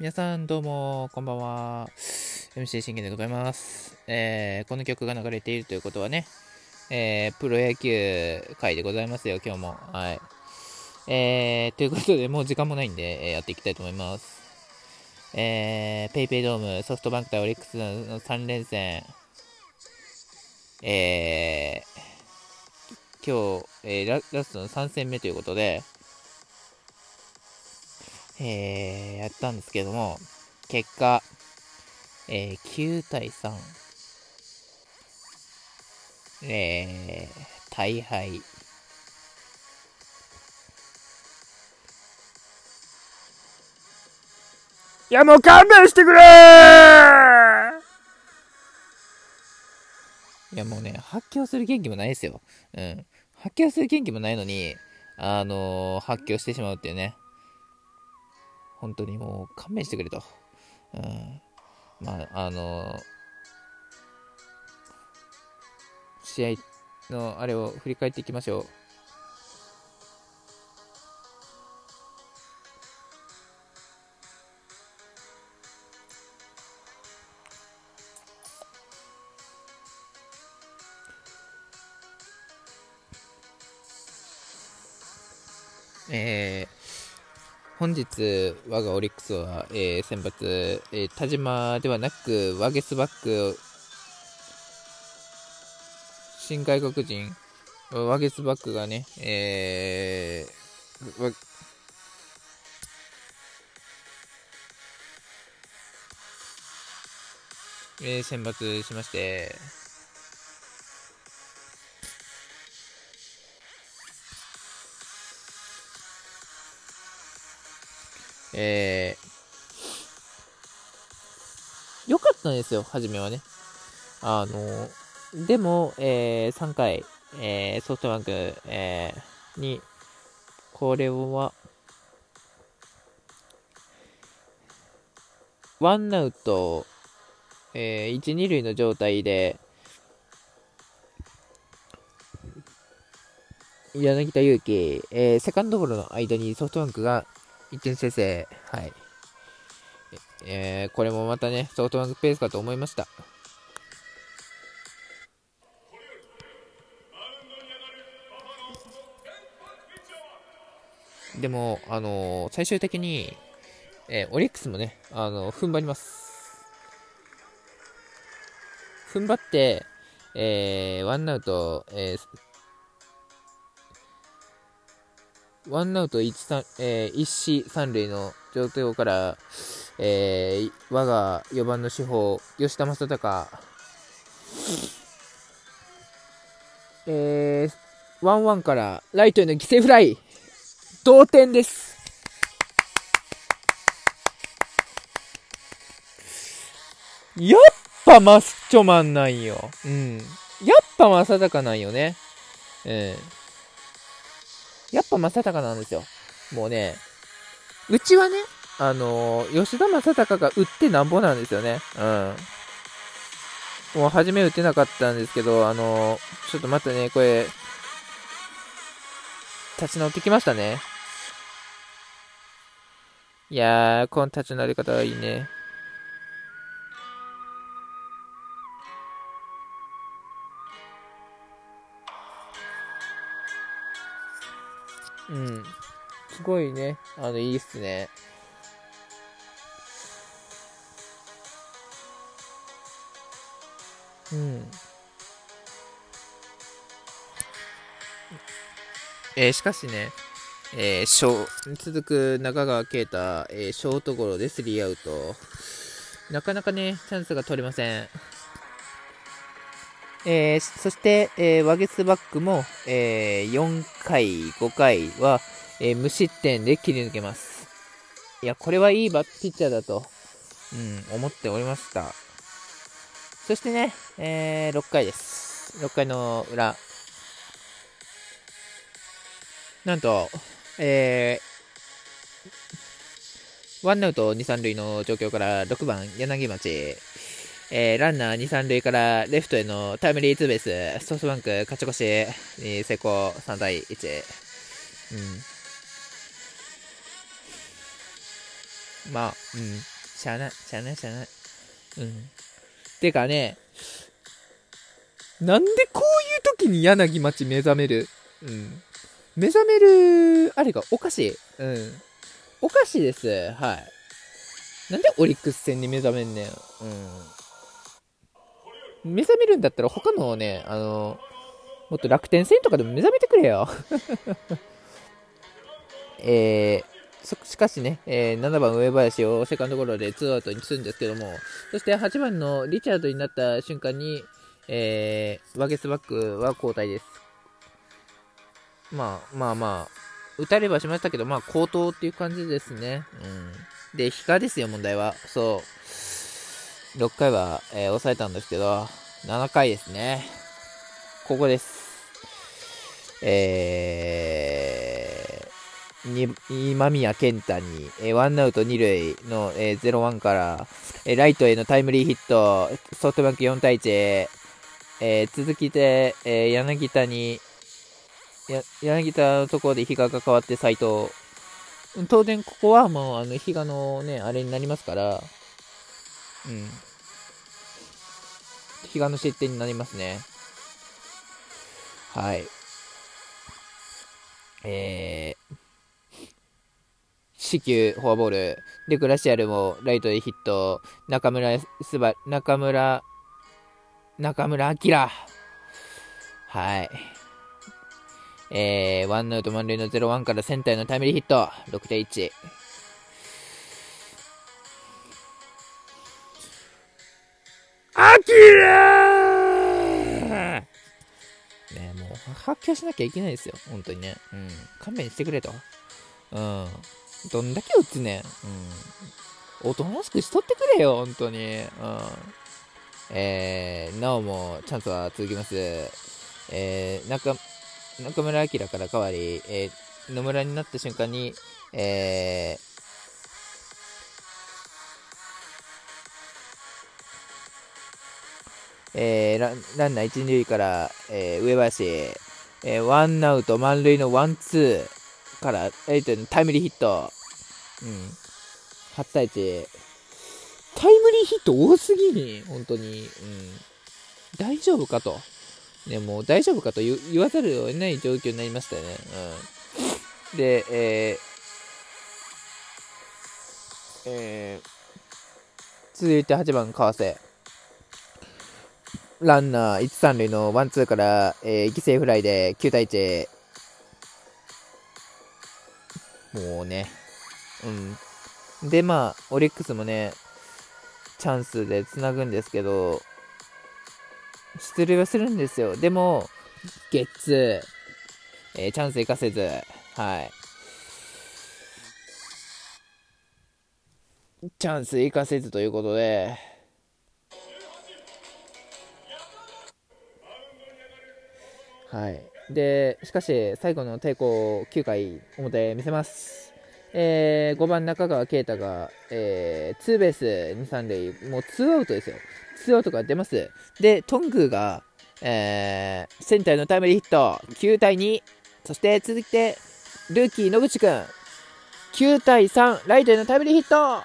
皆さんどうもこんばんは。MC 信玄でございます、えーこの曲が流れているということはね、えープロ野球会でございますよ今日も。はい。えー、ということでもう時間もないんで、えーやっていきたいと思います。えー、ペイペイドームソフトバンク対オリックスの3連戦。えー、今日、えーララストの3戦目ということで、えーやったんですけども、結果、えー9対3、えー大敗。いやもう勘弁してくれいやもうね、発狂する元気もないですよ。うん。発狂する元気もないのに、あのー発狂してしまうっていうね。本当にもう勘弁してくれと。うん。まあ、あのー試合のあれを振り返っていきましょう。えー本日、我がオリックスは、えー先発、えー田島ではなく、ワゲスバック、新外国人、ワゲスバックがね、えーわえー選抜しまして、えー、良かったんですよ、初めはね。あの、でも、えー3回、えーソフトバンク、えーに、これは、ワンアウト、えー1、2塁の状態で、柳田悠岐、えーセカンドゴロの間にソフトバンクが1点先制、はい。えーこれもまたね、ソフトバンクペースかと思いました。でも、あのー最終的に、えーオリックスもね、あのー踏ん張ります。踏ん張って、えーワンアウト、えーワンアウト1、三えー一死三塁の状況から、えー我が4番の主砲、吉田正尚、えー、ワンワンからライトへの犠牲フライ、同点です。やっぱマッチョマンなんよ。うん。やっぱ正尚なんよね。うん。やっぱ正尚なんですよ。もうね、うちはね、あのー吉田正尚が打ってなんぼなんですよね。うん。もう初め打てなかったんですけど、あのーちょっと待ってね、これ、立ち直ってきましたね。いやー、この立ち直り方はいいね。うん。すごいね。あの、いいっすね。うん。えーしかしね、えーショ続く中川圭太、えーショートゴロでスリーアウト。なかなかね、チャンスが取れません。えーそして、えーワゲスバックも、えー4回、5回は、えー無失点で切り抜けます。いや、これはいいバッピッチャーだと、うん、思っておりました。そしてね、えー6回です。6回の裏。なんと、えー、ワンアウト2、3塁の状況から6番柳町、えーランナー2、3塁からレフトへのタイムリーツーベース、ソフトバンク勝ち越しに成功3対1。うん。まあ、うん。しゃあない、しゃあない、しゃあない。うん。てかね、なんでこういう時に柳町目覚める？うん。目覚める、あれがおかしい。うん。おかしいです。はい。なんでオリックス戦に目覚めんねん。うん。目覚めるんだったら他のね、あの、もっと楽天戦とかでも目覚めてくれよ。えー、しかしね、えー、7番上林をセカンドゴロで2アウトにするんですけども、そして8番のリチャードになった瞬間に、えー、ワゲスバックは交代です。まあまあまあ、打たれはしましたけど、まあ、高騰っていう感じですね。うん。で、比嘉ですよ、問題は。そう。6回は、えー、抑えたんですけど、7回ですね。ここです。えー、今宮健太に、えー、ワンアウト2塁の、えー、0-1から、えー、ライトへのタイムリーヒット、ソフトバンク4対1、えー、続きで、えー、柳田に、や柳田のところで比嘉が変わって斎藤。当然ここはもうあの比嘉のね、あれになりますから、うん。比嘉の失点になりますね。はい。えー、死球、フォアボール。で、グラシアルもライトでヒット。中村すば、中村、中村明。はい。えー、ワンアウト満塁の0-1からセンターへのタイムリーヒット。6対1。アキラねもう発揮しなきゃいけないですよ。本当にね。うん。勘弁してくれと。うん。どんだけ打つねん。うん。おとなしくしとってくれよ、本当に。うん。えー、なおもチャンスは続きます。えー、中、中村晃から変わり、えー、野村になった瞬間に、えー、えー、ラランナー1、2塁から、えー、上林、えー、ワンアウト満塁のワン、ツーから、えー、タイムリーヒット。うん。8対1。タイムリーヒット多すぎに、本当に。うん。大丈夫かと。ね、もう大丈夫かと言わざるを得ない状況になりましたよね。うん。で、えー、えー、続いて8番、川瀬。ランナー1、3塁のワン、ツーから、えー、犠牲フライで9対1。もうね、うん。で、まあ、オリックスもね、チャンスでつなぐんですけど、出塁はするんですよ。でも、ゲッツー、えー、チャンス生かせず、はい。チャンス生かせずということで、はい。で、しかし、最後の抵抗9回表見せます。えー、5番中川圭太が、えー、ツーベース2、3塁、もうツーアウトですよ。ツーアウトが出ます。で、トングが、えー、センターのタイムリーヒット、9対2。そして続いて、ルーキー野口くん、9対3、ライトへのタイムリーヒット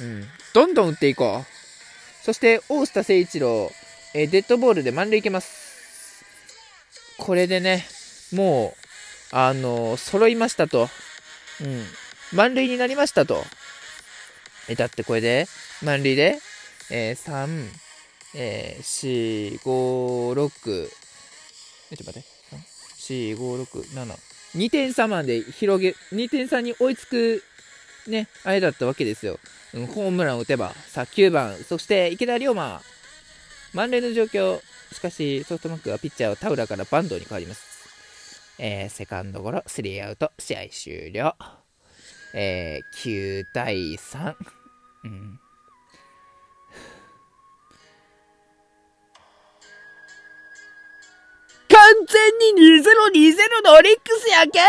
うん。どんどん打っていこう。そして、大下誠一郎、え、デッドボールで満塁いけます。これでね、もう、あのー、揃いましたと。うん。満塁になりましたと。え、だってこれで、満塁で、えー、3、えー、4、5、6、え、ちょっと待って。4、5、6、7。2点差まで広げ、2点差に追いつく、ね、あれだったわけですよ。うん、ホームランを打てば、さあ9番、そして池田龍馬。満塁の状況。しかし、ソフトバンクはピッチャーを田浦からバンドに変わります。えー、セカンドゴロ、スリーアウト、試合終了。えー、9対3。うん。完全に2020のオリックスやけ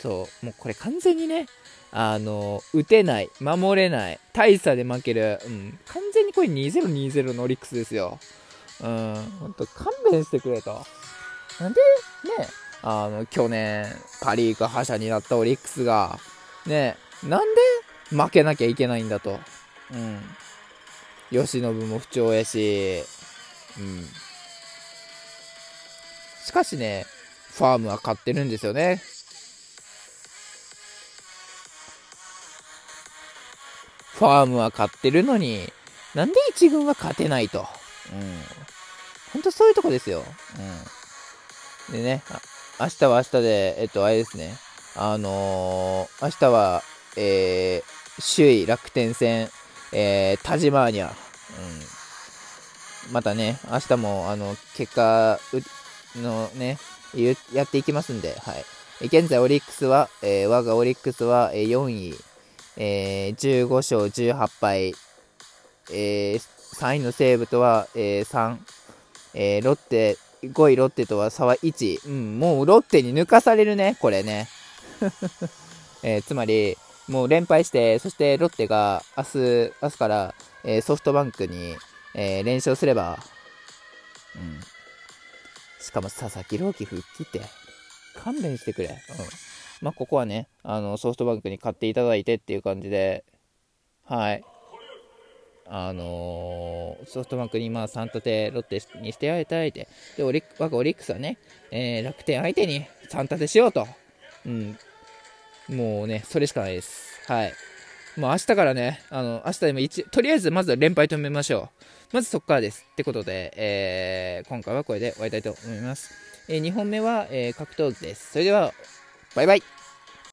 そう、もうこれ完全にね、あの、打てない、守れない、大差で負ける、うん、完全にこれ2020のオリックスですよ。うん、ほんと勘弁してくれと。なんで、ね、あの、去年、パリーグ覇者になったオリックスが、ね、なんで負けなきゃいけないんだと。うん。吉信も不調やし、うん。しかしね、ファームは勝ってるんですよね。ファームは勝ってるのに、なんで1軍は勝てないと。うん。ほんとそういうとこですよ。うん。でね、明日は明日で、えっと、あれですね。あのー、明日は、えー、首位楽天戦、えー、田島にゃ。うん。またね、明日も、あの、結果のね、やっていきますんで、はい。現在、オリックスは、えー、我がオリックスは、えー、4位、えー、15勝18敗、えー、3位の西武とは、えー、3、えー、ロッテ、5位ロッテとは差は1、うん、もうロッテに抜かされるね、これね。えー、つまり、もう連敗して、そしてロッテが明日、明日から、えー、ソフトバンクに、えー、連勝すれば、うん。しかも佐々木朗希復帰って、勘弁してくれ。うん。まあ、ここはね、あの、ソフトバンクに買っていただいてっていう感じで、はい。あのー、ソフトバンクにまあ3立てロッテにしてあげたいて、で、オリ我がオリックスはね、えー、楽天相手に3立てしようと。うん。もうね、それしかないです。はい。もう明日からね、あの、明日でも一、とりあえずまずは連敗止めましょう。まずそこからです。ってことで、えー、今回はこれで終わりたいと思います。えー、2本目は、えー、格闘技です。それでは、バイバイ。